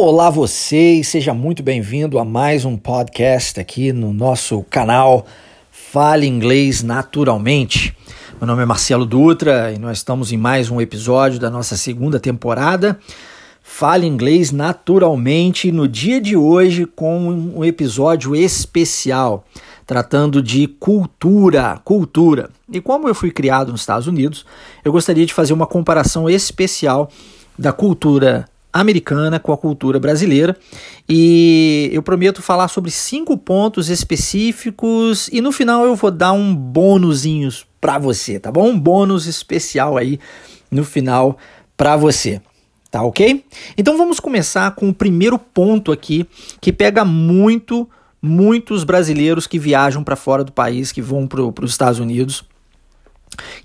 Olá você seja muito bem-vindo a mais um podcast aqui no nosso canal Fale Inglês Naturalmente. Meu nome é Marcelo Dutra e nós estamos em mais um episódio da nossa segunda temporada. Fale Inglês Naturalmente no dia de hoje com um episódio especial tratando de cultura, cultura. E como eu fui criado nos Estados Unidos, eu gostaria de fazer uma comparação especial da cultura americana com a cultura brasileira. E eu prometo falar sobre cinco pontos específicos e no final eu vou dar um bônusinhos para você, tá bom? Um bônus especial aí no final para você. Tá ok? Então vamos começar com o primeiro ponto aqui que pega muito, muitos brasileiros que viajam para fora do país, que vão para os Estados Unidos,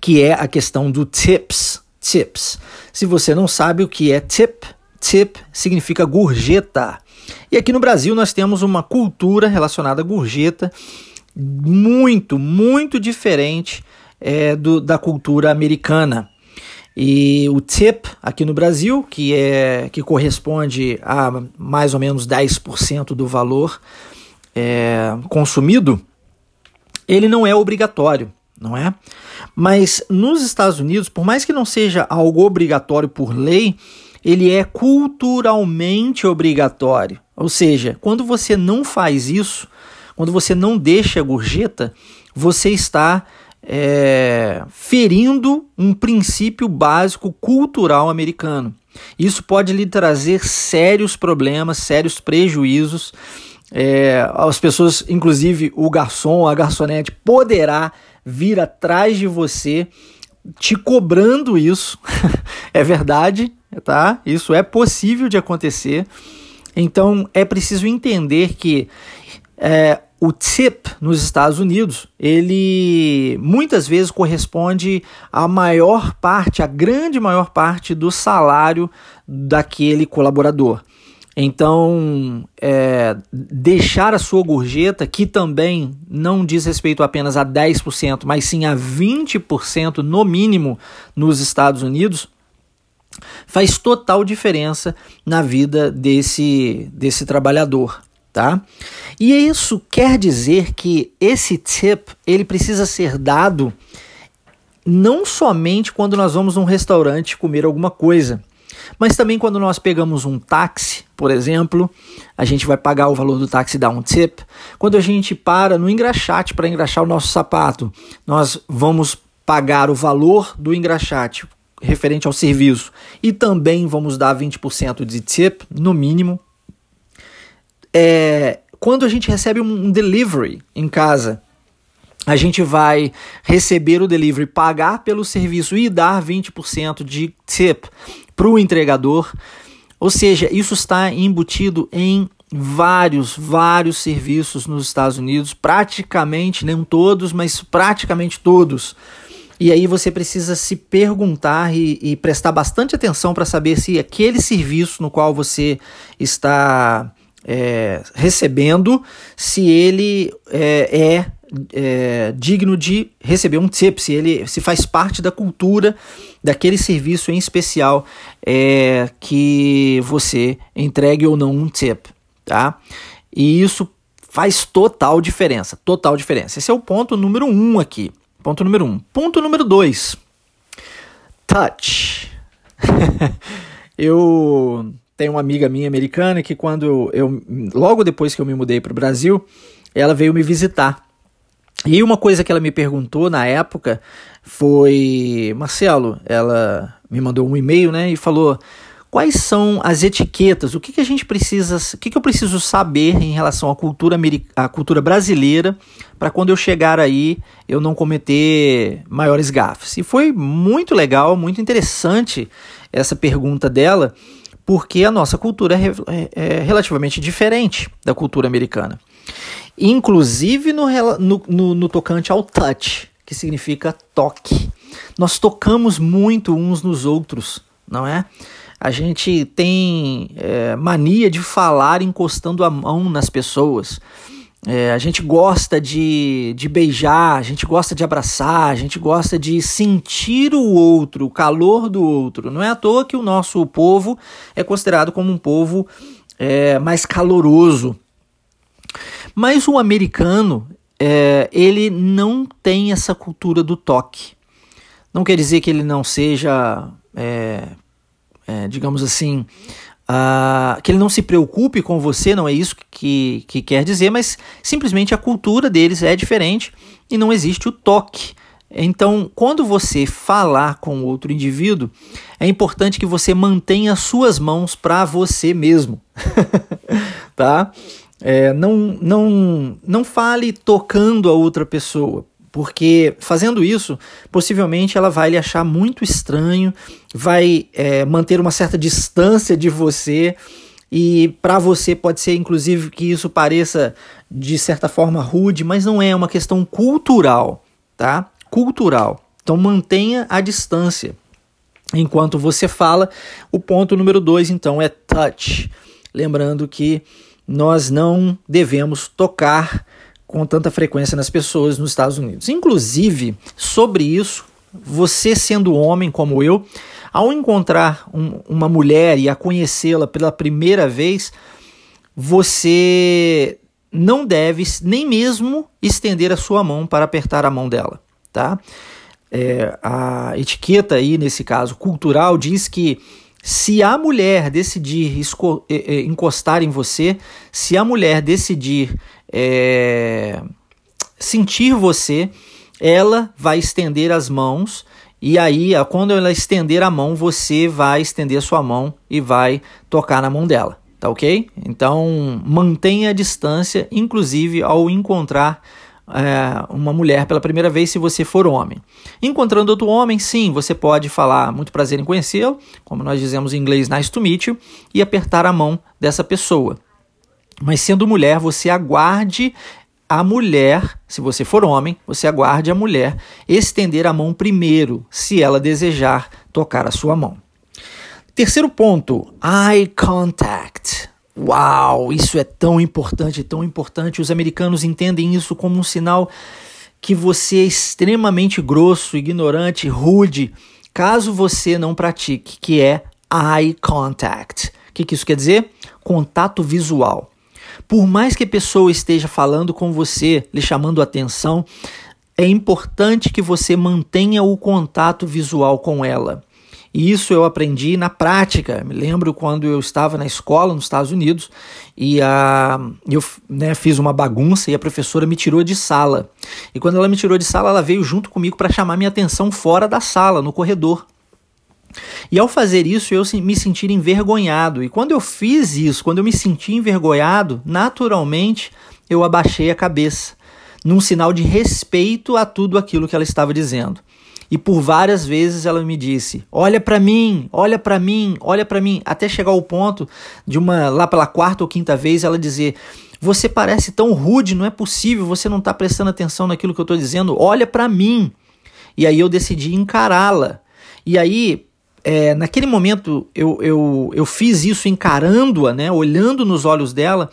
que é a questão do tips. Tips. Se você não sabe o que é tip, Tip significa gorjeta. E aqui no Brasil nós temos uma cultura relacionada à gorjeta muito, muito diferente é, do, da cultura americana. E o tip aqui no Brasil, que é que corresponde a mais ou menos 10% do valor é, consumido, ele não é obrigatório, não é? Mas nos Estados Unidos, por mais que não seja algo obrigatório por lei, ele é culturalmente obrigatório. Ou seja, quando você não faz isso, quando você não deixa a gorjeta, você está é, ferindo um princípio básico cultural americano. Isso pode lhe trazer sérios problemas, sérios prejuízos. É, as pessoas, inclusive o garçom, a garçonete, poderá vir atrás de você te cobrando isso. é verdade, tá? Isso é possível de acontecer. Então é preciso entender que é, o tip nos Estados Unidos, ele muitas vezes corresponde à maior parte, a grande maior parte do salário daquele colaborador. Então, é, deixar a sua gorjeta, que também não diz respeito apenas a 10%, mas sim a 20% no mínimo nos Estados Unidos, faz total diferença na vida desse, desse trabalhador, tá? E isso quer dizer que esse tip ele precisa ser dado não somente quando nós vamos num restaurante comer alguma coisa, mas também quando nós pegamos um táxi, por exemplo, a gente vai pagar o valor do táxi dar um tip. Quando a gente para no engraxate para engraxar o nosso sapato, nós vamos pagar o valor do engraxate referente ao serviço e também vamos dar 20% de tip, no mínimo. É, quando a gente recebe um delivery em casa, a gente vai receber o delivery, pagar pelo serviço e dar 20% de tip para o entregador. Ou seja, isso está embutido em vários, vários serviços nos Estados Unidos, praticamente, nem todos, mas praticamente todos. E aí você precisa se perguntar e, e prestar bastante atenção para saber se aquele serviço no qual você está é, recebendo, se ele é, é, é, digno de receber um tip, se ele se faz parte da cultura daquele serviço em especial é, que você entregue ou não um tip, tá? E isso faz total diferença, total diferença. Esse é o ponto número um aqui. Ponto número um. Ponto número dois. Touch. eu tenho uma amiga minha americana que quando eu, eu logo depois que eu me mudei para o Brasil, ela veio me visitar. E uma coisa que ela me perguntou na época foi, Marcelo, ela me mandou um e-mail, né, e falou: quais são as etiquetas, o que, que a gente precisa, o que, que eu preciso saber em relação à cultura, à cultura brasileira para quando eu chegar aí eu não cometer maiores gafes. E foi muito legal, muito interessante essa pergunta dela, porque a nossa cultura é, é, é relativamente diferente da cultura americana. Inclusive no, no, no, no tocante ao touch, que significa toque. Nós tocamos muito uns nos outros, não é? A gente tem é, mania de falar encostando a mão nas pessoas. É, a gente gosta de, de beijar, a gente gosta de abraçar, a gente gosta de sentir o outro, o calor do outro. Não é à toa que o nosso povo é considerado como um povo é, mais caloroso. Mas o americano, é, ele não tem essa cultura do toque. Não quer dizer que ele não seja, é, é, digamos assim, que ele não se preocupe com você, não é isso que, que quer dizer, mas simplesmente a cultura deles é diferente e não existe o toque. Então, quando você falar com outro indivíduo, é importante que você mantenha suas mãos para você mesmo, tá? É, não, não, não fale tocando a outra pessoa, porque fazendo isso, possivelmente ela vai lhe achar muito estranho, vai é, manter uma certa distância de você e para você pode ser inclusive que isso pareça de certa forma rude, mas não é, é uma questão cultural, tá? cultural. Então mantenha a distância. Enquanto você fala, o ponto número dois, então, é touch. Lembrando que nós não devemos tocar com tanta frequência nas pessoas nos Estados Unidos. Inclusive, sobre isso, você sendo homem como eu, ao encontrar um, uma mulher e a conhecê-la pela primeira vez, você não deve nem mesmo estender a sua mão para apertar a mão dela tá? É, a etiqueta aí, nesse caso, cultural, diz que se a mulher decidir é, é, encostar em você, se a mulher decidir é, sentir você, ela vai estender as mãos e aí, quando ela estender a mão, você vai estender sua mão e vai tocar na mão dela, tá ok? Então, mantenha a distância, inclusive ao encontrar é, uma mulher pela primeira vez se você for homem. Encontrando outro homem, sim, você pode falar muito prazer em conhecê-lo, como nós dizemos em inglês, nice to meet you, e apertar a mão dessa pessoa. Mas sendo mulher, você aguarde a mulher, se você for homem, você aguarde a mulher estender a mão primeiro, se ela desejar tocar a sua mão. Terceiro ponto, eye contact. Uau, isso é tão importante, tão importante. Os americanos entendem isso como um sinal que você é extremamente grosso, ignorante, rude, caso você não pratique, que é eye contact. O que, que isso quer dizer? Contato visual. Por mais que a pessoa esteja falando com você, lhe chamando atenção, é importante que você mantenha o contato visual com ela. E isso eu aprendi na prática. Me lembro quando eu estava na escola nos Estados Unidos e a, eu né, fiz uma bagunça e a professora me tirou de sala. E quando ela me tirou de sala, ela veio junto comigo para chamar minha atenção fora da sala, no corredor. E ao fazer isso, eu me senti envergonhado. E quando eu fiz isso, quando eu me senti envergonhado, naturalmente eu abaixei a cabeça, num sinal de respeito a tudo aquilo que ela estava dizendo. E por várias vezes ela me disse: "Olha para mim, olha para mim, olha para mim", até chegar ao ponto de uma lá pela quarta ou quinta vez ela dizer: "Você parece tão rude, não é possível, você não está prestando atenção naquilo que eu estou dizendo. Olha para mim". E aí eu decidi encará-la. E aí é, naquele momento eu, eu, eu fiz isso encarando-a, né, olhando nos olhos dela,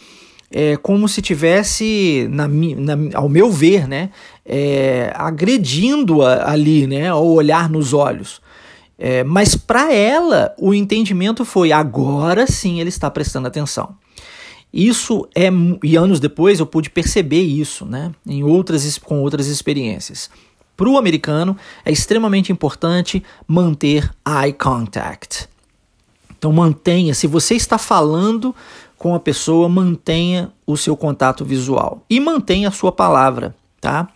é, como se tivesse, na, na, ao meu ver, né, é, agredindo-a ali, né, ao olhar nos olhos. É, mas para ela, o entendimento foi: agora sim ele está prestando atenção. Isso é, e anos depois eu pude perceber isso, né, em outras, com outras experiências. Para o americano, é extremamente importante manter eye contact. Então mantenha, se você está falando com a pessoa, mantenha o seu contato visual e mantenha a sua palavra, tá?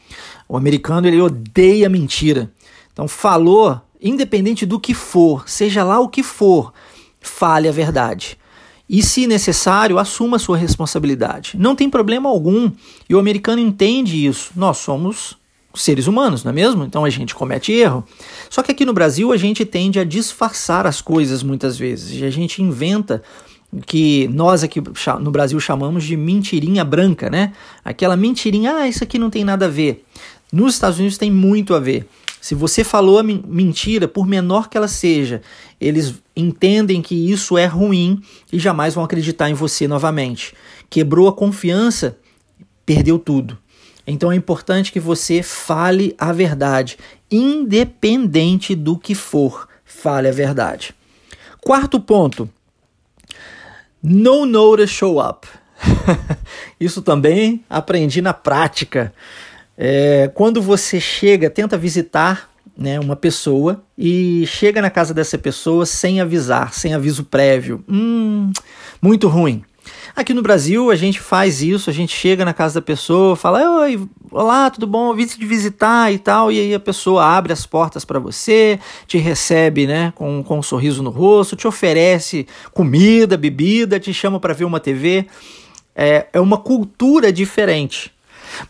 O americano ele odeia mentira. Então falou, independente do que for, seja lá o que for, fale a verdade. E, se necessário, assuma a sua responsabilidade. Não tem problema algum. E o americano entende isso. Nós somos seres humanos, não é mesmo? Então a gente comete erro. Só que aqui no Brasil a gente tende a disfarçar as coisas muitas vezes. E a gente inventa que nós aqui no Brasil chamamos de mentirinha branca, né? Aquela mentirinha, ah, isso aqui não tem nada a ver. Nos Estados Unidos tem muito a ver. Se você falou a mentira, por menor que ela seja, eles entendem que isso é ruim e jamais vão acreditar em você novamente. Quebrou a confiança, perdeu tudo. Então é importante que você fale a verdade, independente do que for, fale a verdade. Quarto ponto, No notice show up. Isso também aprendi na prática. É, quando você chega, tenta visitar né, uma pessoa e chega na casa dessa pessoa sem avisar, sem aviso prévio. Hum, muito ruim. Aqui no Brasil a gente faz isso, a gente chega na casa da pessoa, fala: Oi, olá, tudo bom? Vim te visitar e tal. E aí a pessoa abre as portas para você, te recebe né, com, com um sorriso no rosto, te oferece comida, bebida, te chama para ver uma TV. É, é uma cultura diferente.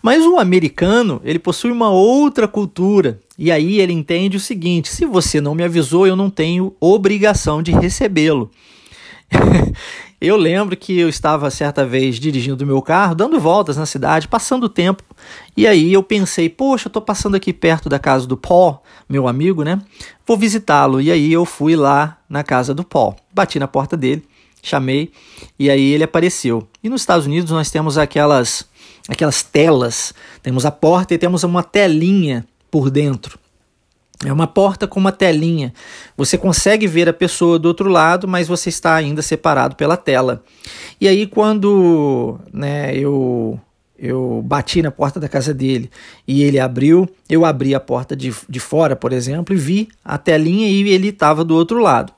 Mas o americano, ele possui uma outra cultura. E aí ele entende o seguinte: se você não me avisou, eu não tenho obrigação de recebê-lo. Eu lembro que eu estava certa vez dirigindo o meu carro, dando voltas na cidade, passando o tempo, e aí eu pensei, poxa, eu estou passando aqui perto da casa do Paul, meu amigo, né? Vou visitá-lo. E aí eu fui lá na casa do Paul, bati na porta dele, chamei, e aí ele apareceu. E nos Estados Unidos nós temos aquelas aquelas telas, temos a porta e temos uma telinha por dentro. É uma porta com uma telinha. Você consegue ver a pessoa do outro lado, mas você está ainda separado pela tela. E aí, quando né, eu, eu bati na porta da casa dele e ele abriu, eu abri a porta de, de fora, por exemplo, e vi a telinha e ele estava do outro lado.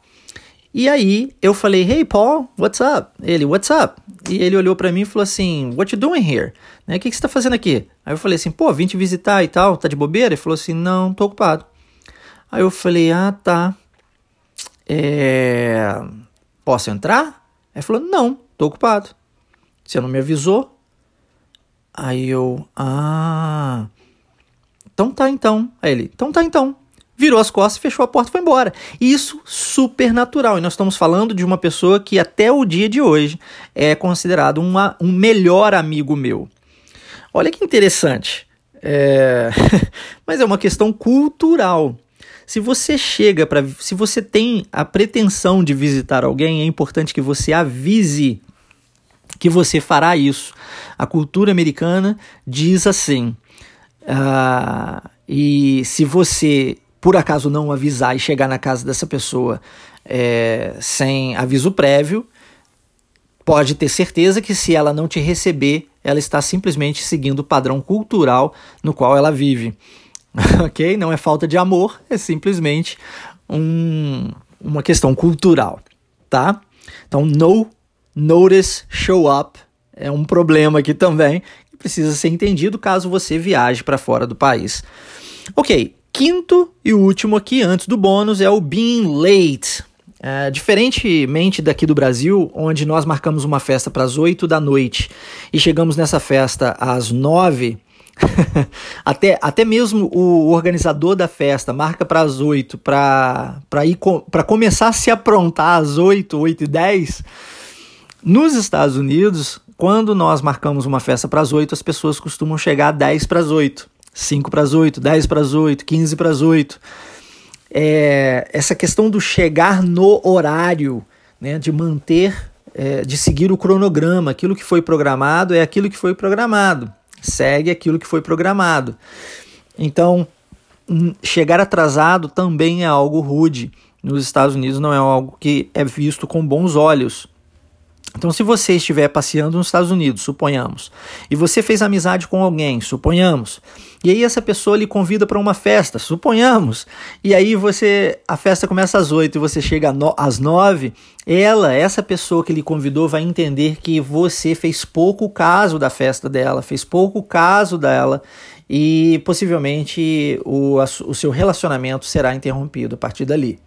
E aí eu falei, hey Paul, what's up? Ele, what's up? E ele olhou para mim e falou assim, what you doing here? Né, o que, que você está fazendo aqui? Aí eu falei assim, pô, vim te visitar e tal, tá de bobeira? Ele falou assim, não, tô ocupado. Aí eu falei, ah, tá. É... Posso entrar? Aí falou, não, tô ocupado. Você não me avisou? Aí eu, ah. Então tá então. Aí ele, então tá então. Virou as costas, fechou a porta e foi embora. Isso super natural. E nós estamos falando de uma pessoa que até o dia de hoje é considerado uma, um melhor amigo meu. Olha que interessante. É... Mas é uma questão cultural. Se você chega para, se você tem a pretensão de visitar alguém, é importante que você avise que você fará isso. A cultura americana diz assim. Uh, e se você por acaso não avisar e chegar na casa dessa pessoa é, sem aviso prévio, pode ter certeza que se ela não te receber, ela está simplesmente seguindo o padrão cultural no qual ela vive. ok? Não é falta de amor, é simplesmente um, uma questão cultural, tá? Então, no notice show up é um problema aqui também que precisa ser entendido caso você viaje para fora do país. Ok, quinto e último aqui, antes do bônus, é o being late. É, diferentemente daqui do Brasil, onde nós marcamos uma festa para as 8 da noite e chegamos nessa festa às 9, até, até mesmo o organizador da festa marca para as 8 para para começar a se aprontar às 8, 8 e 10. Nos Estados Unidos, quando nós marcamos uma festa para as 8, as pessoas costumam chegar a 10 para as 8, 5 para as 8, 10 para as 8, 15 para as 8. É, essa questão do chegar no horário, né, de manter, é, de seguir o cronograma, aquilo que foi programado é aquilo que foi programado segue aquilo que foi programado. Então, chegar atrasado também é algo rude. Nos Estados Unidos não é algo que é visto com bons olhos. Então, se você estiver passeando nos Estados Unidos, suponhamos, e você fez amizade com alguém, suponhamos, e aí essa pessoa lhe convida para uma festa, suponhamos, e aí você a festa começa às oito e você chega às nove, ela, essa pessoa que lhe convidou, vai entender que você fez pouco caso da festa dela, fez pouco caso dela e possivelmente o, o seu relacionamento será interrompido a partir dali.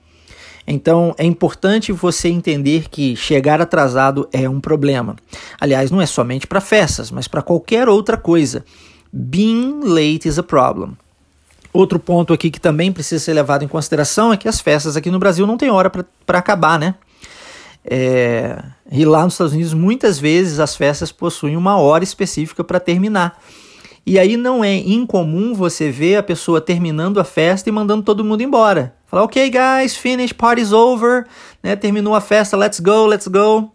Então é importante você entender que chegar atrasado é um problema. Aliás, não é somente para festas, mas para qualquer outra coisa. Being late is a problem. Outro ponto aqui que também precisa ser levado em consideração é que as festas aqui no Brasil não tem hora para acabar, né? É, e lá nos Estados Unidos, muitas vezes as festas possuem uma hora específica para terminar. E aí não é incomum você ver a pessoa terminando a festa e mandando todo mundo embora. Falar, ok, guys, finish, party's over, né? Terminou a festa, let's go, let's go.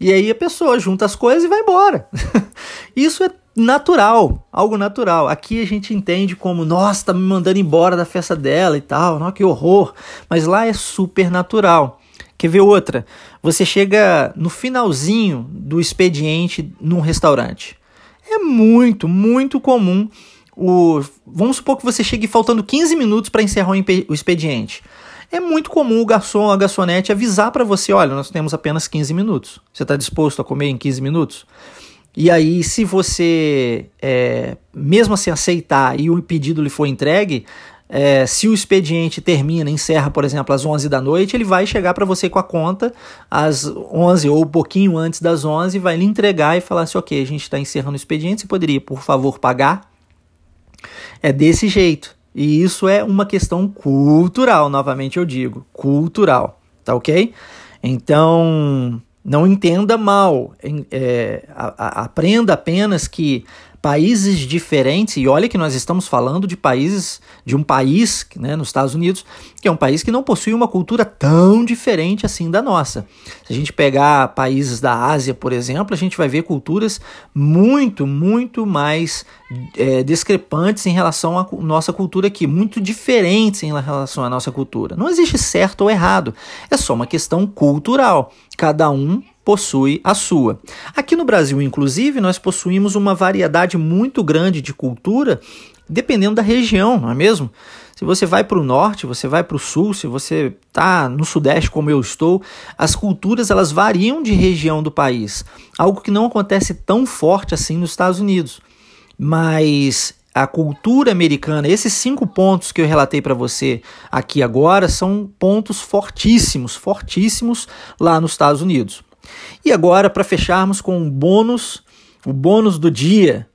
E aí a pessoa junta as coisas e vai embora. Isso é natural, algo natural. Aqui a gente entende como, nossa, tá me mandando embora da festa dela e tal, não, que horror. Mas lá é super natural. Quer ver outra? Você chega no finalzinho do expediente num restaurante. É muito, muito comum o. Vamos supor que você chegue faltando 15 minutos para encerrar o expediente. É muito comum o garçom ou a garçonete avisar para você: olha, nós temos apenas 15 minutos. Você está disposto a comer em 15 minutos? E aí, se você, é, mesmo assim, aceitar e o pedido lhe for entregue, é, se o expediente termina, encerra, por exemplo, às 11 da noite, ele vai chegar para você com a conta às 11 ou um pouquinho antes das 11, vai lhe entregar e falar assim: ok, a gente está encerrando o expediente, você poderia, por favor, pagar? É desse jeito. E isso é uma questão cultural, novamente eu digo, cultural, tá ok? Então, não entenda mal, é, aprenda apenas que países diferentes, e olha que nós estamos falando de países, de um país, né, nos Estados Unidos, que é um país que não possui uma cultura tão diferente assim da nossa. Se a gente pegar países da Ásia, por exemplo, a gente vai ver culturas muito, muito mais é, discrepantes em relação à nossa cultura aqui, muito diferentes em relação à nossa cultura. Não existe certo ou errado, é só uma questão cultural. Cada um possui a sua. Aqui no Brasil, inclusive, nós possuímos uma variedade muito grande de cultura, dependendo da região, não é mesmo? Se você vai para o norte, você vai para o sul, se você está no sudeste como eu estou, as culturas elas variam de região do país, algo que não acontece tão forte assim nos Estados Unidos. Mas a cultura americana, esses cinco pontos que eu relatei para você aqui agora, são pontos fortíssimos, fortíssimos lá nos Estados Unidos. E agora, para fecharmos com um bônus, o bônus do dia,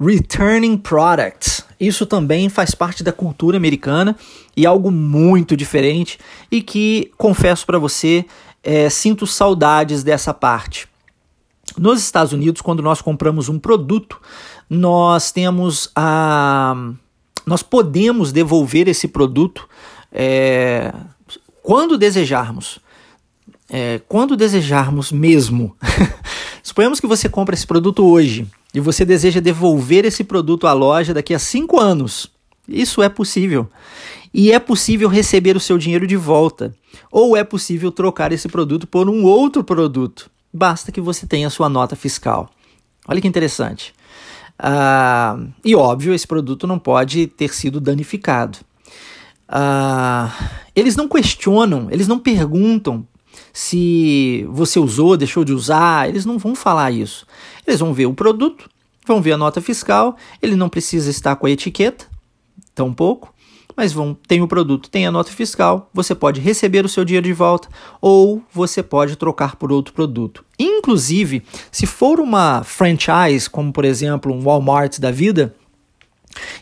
Returning Products. Isso também faz parte da cultura americana e algo muito diferente e que, confesso para você, é, sinto saudades dessa parte. Nos Estados Unidos, quando nós compramos um produto, nós temos a. Nós podemos devolver esse produto é, quando desejarmos é, quando desejarmos mesmo, suponhamos que você compra esse produto hoje e você deseja devolver esse produto à loja daqui a cinco anos. Isso é possível. E é possível receber o seu dinheiro de volta. Ou é possível trocar esse produto por um outro produto. Basta que você tenha sua nota fiscal. Olha que interessante. Ah, e óbvio, esse produto não pode ter sido danificado. Ah, eles não questionam, eles não perguntam se você usou, deixou de usar, eles não vão falar isso. Eles vão ver o produto, vão ver a nota fiscal, ele não precisa estar com a etiqueta, tão pouco, mas vão, tem o produto, tem a nota fiscal, você pode receber o seu dinheiro de volta ou você pode trocar por outro produto. Inclusive, se for uma franchise, como por exemplo um Walmart da vida,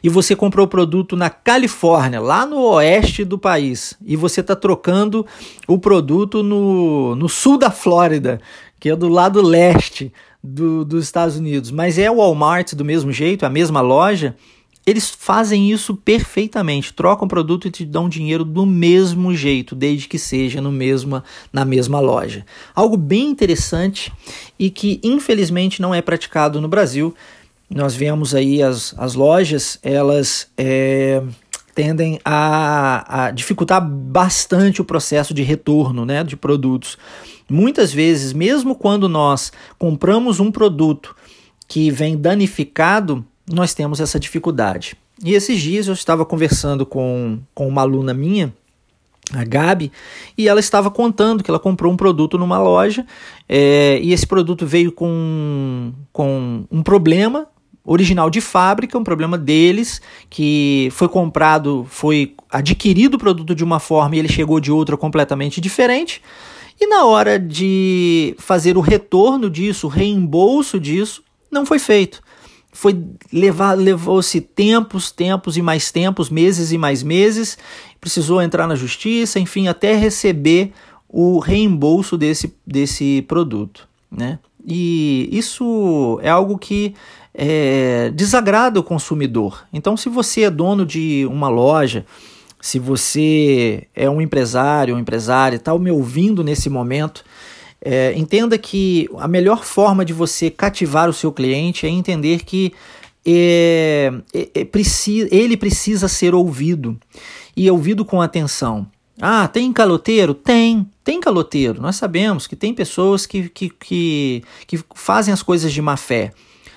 e você comprou o produto na Califórnia, lá no oeste do país, e você está trocando o produto no, no sul da Flórida, que é do lado leste do, dos Estados Unidos, mas é o Walmart do mesmo jeito, a mesma loja, eles fazem isso perfeitamente, trocam o produto e te dão dinheiro do mesmo jeito, desde que seja no mesma, na mesma loja. Algo bem interessante e que infelizmente não é praticado no Brasil nós vemos aí as, as lojas, elas é, tendem a, a, dificultar bastante o processo de retorno né, de produtos. Muitas vezes, mesmo quando nós compramos um produto que vem danificado, nós temos essa dificuldade. E esses dias eu estava conversando com, com uma aluna minha, a Gabi, e ela estava contando que ela comprou um produto numa loja é, e esse produto veio com, com um problema original de fábrica, um problema deles, que foi comprado, foi adquirido o produto de uma forma e ele chegou de outra completamente diferente. E na hora de fazer o retorno disso, o reembolso disso, não foi feito. Foi levou-se tempos, tempos e mais tempos, meses e mais meses, precisou entrar na justiça, enfim, até receber o reembolso desse, desse produto, né? E isso é algo que é, desagrada o consumidor. Então, se você é dono de uma loja, se você é um empresário, um empresário, está me ouvindo nesse momento, é, entenda que a melhor forma de você cativar o seu cliente é entender que é, é, é ele precisa ser ouvido e ouvido com atenção. Ah, tem caloteiro? Tem, tem caloteiro. Nós sabemos que tem pessoas que, que, que, que fazem as coisas de má fé.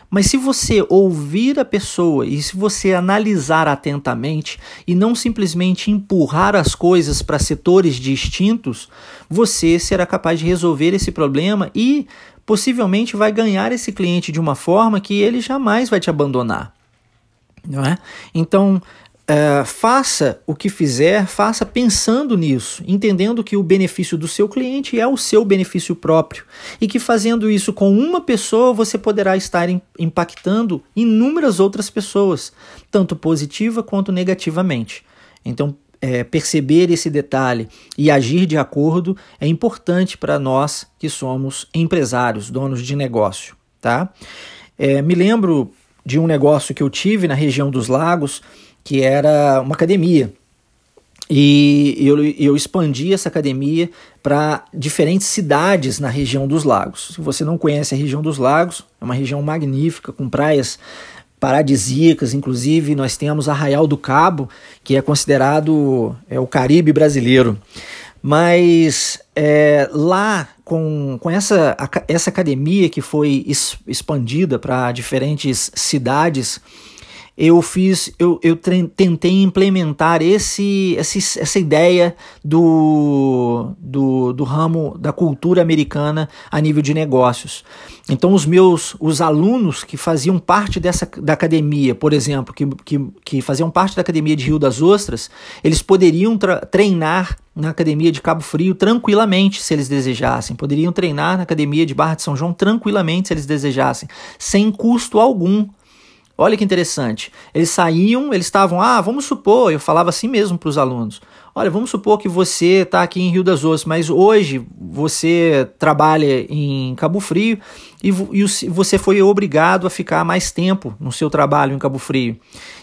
Mas se você ouvir a pessoa e se você analisar atentamente e não simplesmente empurrar as coisas para setores distintos, você será capaz de resolver esse problema e possivelmente vai ganhar esse cliente de uma forma que ele jamais vai te abandonar. Não é? Então, Uh, faça o que fizer, faça pensando nisso, entendendo que o benefício do seu cliente é o seu benefício próprio e que fazendo isso com uma pessoa você poderá estar impactando inúmeras outras pessoas, tanto positiva quanto negativamente. Então, é, perceber esse detalhe e agir de acordo é importante para nós que somos empresários, donos de negócio. Tá? É, me lembro de um negócio que eu tive na região dos lagos que era uma academia. E eu, eu expandi essa academia para diferentes cidades na região dos lagos. Se você não conhece a região dos lagos, é uma região magnífica, com praias paradisíacas, inclusive nós temos Arraial do Cabo, que é considerado é, o Caribe brasileiro. Mas é, lá, com, com essa, essa academia que foi expandida para diferentes cidades, eu fiz, eu, eu tentei implementar esse, esse, essa ideia do, do, do ramo da cultura americana a nível de negócios. Então os meus os alunos que faziam parte dessa da academia, por exemplo, que, que, que faziam parte da academia de Rio das Ostras, eles poderiam treinar na academia de Cabo Frio tranquilamente, se eles desejassem. Poderiam treinar na academia de Barra de São João tranquilamente, se eles desejassem, sem custo algum. Olha que interessante. Eles saíam, eles estavam, ah, vamos supor, eu falava assim mesmo para os alunos. Olha, vamos supor que você está aqui em Rio das Ostras, mas hoje você trabalha em Cabo Frio e, e você foi obrigado a ficar mais tempo no seu trabalho em Cabo Frio.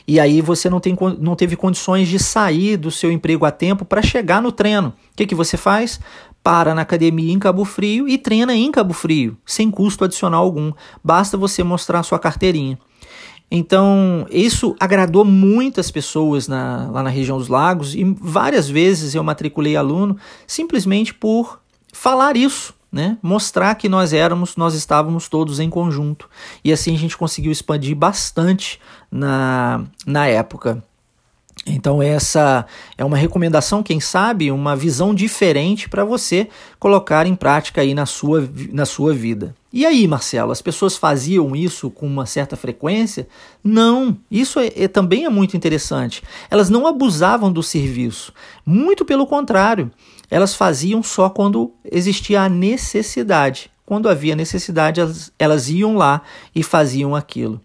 E aí você não, tem, não teve condições de sair do seu emprego a tempo para chegar no treino. O que, que você faz? Para na academia em Cabo Frio e treina em Cabo Frio, sem custo adicional algum. Basta você mostrar sua carteirinha. Então, isso agradou muitas pessoas na, lá na região dos lagos e várias vezes eu matriculei aluno simplesmente por falar isso, né? Mostrar que nós éramos, nós estávamos todos em conjunto. E assim a gente conseguiu expandir bastante na, na época. Então, essa é uma recomendação, quem sabe, uma visão diferente para você colocar em prática aí na sua, na sua vida. E aí, Marcelo, as pessoas faziam isso com uma certa frequência? Não, isso é, é, também é muito interessante. Elas não abusavam do serviço, muito pelo contrário, elas faziam só quando existia a necessidade. Quando havia necessidade, elas, elas iam lá e faziam aquilo.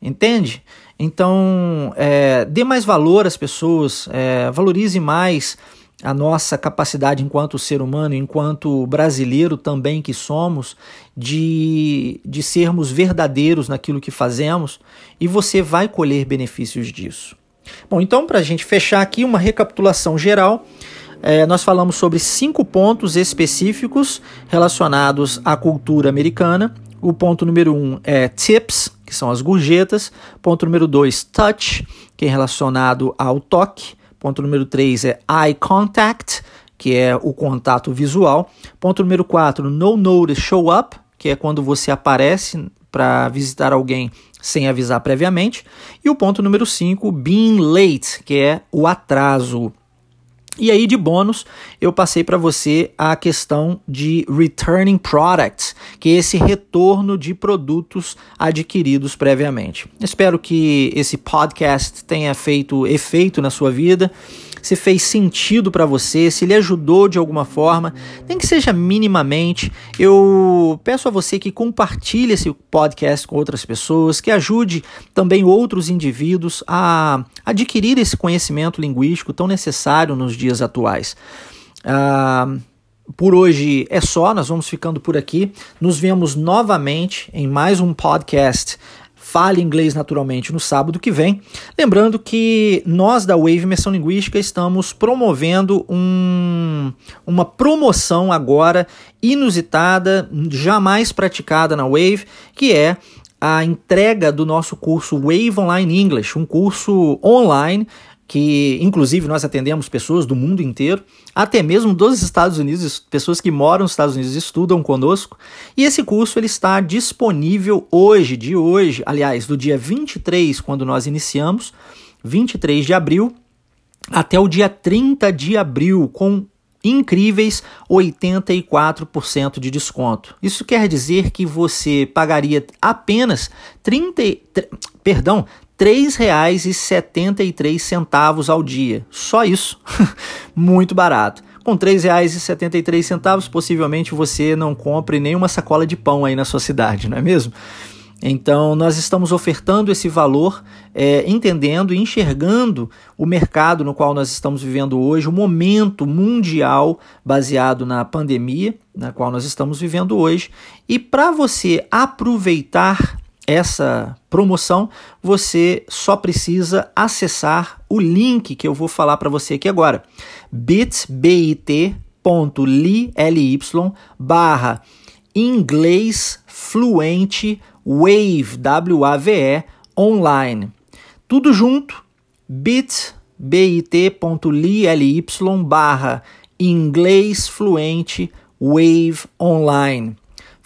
Entende? Então, é, dê mais valor às pessoas, é, valorize mais a nossa capacidade enquanto ser humano, enquanto brasileiro também que somos, de, de sermos verdadeiros naquilo que fazemos e você vai colher benefícios disso. Bom, então, para a gente fechar aqui uma recapitulação geral, é, nós falamos sobre cinco pontos específicos relacionados à cultura americana. O ponto número um é tips, que são as gorjetas. Ponto número 2, touch, que é relacionado ao toque. Ponto número 3 é eye contact, que é o contato visual. Ponto número 4, no notice show up, que é quando você aparece para visitar alguém sem avisar previamente. E o ponto número 5, being late, que é o atraso. E aí, de bônus, eu passei para você a questão de returning products, que é esse retorno de produtos adquiridos previamente. Espero que esse podcast tenha feito efeito na sua vida se fez sentido para você, se ele ajudou de alguma forma, nem que seja minimamente. Eu peço a você que compartilhe esse podcast com outras pessoas, que ajude também outros indivíduos a adquirir esse conhecimento linguístico tão necessário nos dias atuais. Ah, por hoje é só, nós vamos ficando por aqui. Nos vemos novamente em mais um podcast Fale Inglês Naturalmente no sábado que vem. Lembrando que nós da Wave Imersão Linguística estamos promovendo um, uma promoção agora inusitada, jamais praticada na Wave, que é a entrega do nosso curso Wave Online English, um curso online que inclusive nós atendemos pessoas do mundo inteiro, até mesmo dos Estados Unidos, pessoas que moram nos Estados Unidos estudam conosco. E esse curso ele está disponível hoje, de hoje, aliás, do dia 23, quando nós iniciamos, 23 de abril, até o dia 30 de abril, com incríveis 84% de desconto. Isso quer dizer que você pagaria apenas 30, perdão, R$ 3,73 ao dia. Só isso. Muito barato. Com R$ 3,73, possivelmente você não compre nenhuma sacola de pão aí na sua cidade, não é mesmo? Então, nós estamos ofertando esse valor, é, entendendo e enxergando o mercado no qual nós estamos vivendo hoje, o momento mundial baseado na pandemia, na qual nós estamos vivendo hoje. E para você aproveitar essa promoção, você só precisa acessar o link que eu vou falar para você aqui agora, bit.ly barra inglês fluente wave W-A-V-E online. Tudo junto, bit.ly barra inglês fluente wave online.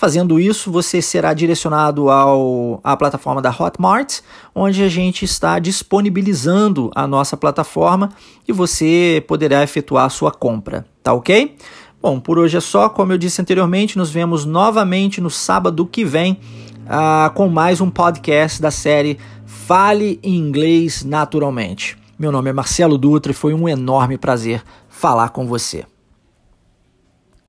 Fazendo isso, você será direcionado ao, à plataforma da Hotmart, onde a gente está disponibilizando a nossa plataforma e você poderá efetuar a sua compra, tá ok? Bom, por hoje é só. Como eu disse anteriormente, nos vemos novamente no sábado que vem uh, com mais um podcast da série Fale Inglês Naturalmente. Meu nome é Marcelo Dutra e foi um enorme prazer falar com você.